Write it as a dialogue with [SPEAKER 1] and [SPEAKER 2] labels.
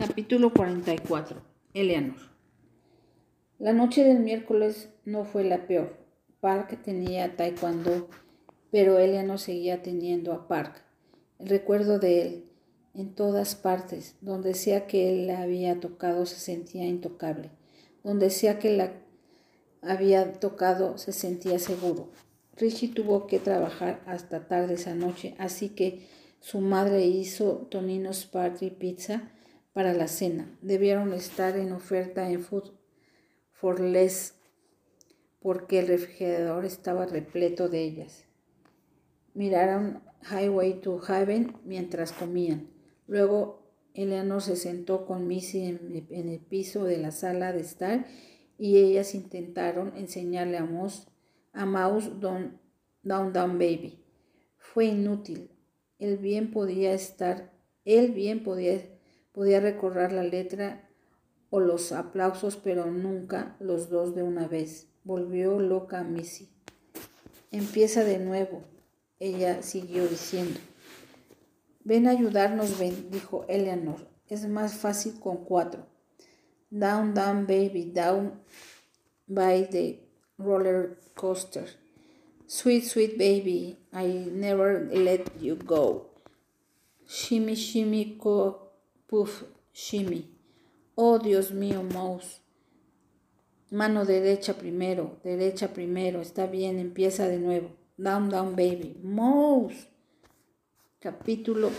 [SPEAKER 1] Capítulo 44. Eleanor. La noche del miércoles no fue la peor. Park tenía taekwondo, pero Eleanor seguía teniendo a Park. El recuerdo de él, en todas partes, donde sea que él la había tocado, se sentía intocable. Donde sea que la había tocado, se sentía seguro. Richie tuvo que trabajar hasta tarde esa noche, así que su madre hizo Toninos Party Pizza para la cena. Debieron estar en oferta en Food for Less porque el refrigerador estaba repleto de ellas. Miraron Highway to Heaven mientras comían. Luego Eleanor se sentó con Missy en, el piso de la sala de estar y ellas intentaron enseñarle a Mouse, a Mouse Down, Down Baby. Fue inútil. Él bien podía estar, él bien podía Podía recorrer la letra o los aplausos, pero nunca los dos de una vez. Volvió loca a Missy. Empieza de nuevo, ella siguió diciendo. Ven a ayudarnos, ven, dijo Eleanor. Es más fácil con cuatro. Down, down, baby, down by the roller coaster. Sweet, sweet baby, I never let you go. Shimmy, shimmy, co Puff, shimmy. Oh, Dios mío, mouse. Mano derecha primero, derecha primero. Está bien, empieza de nuevo. Down, down, baby. Mouse. Capítulo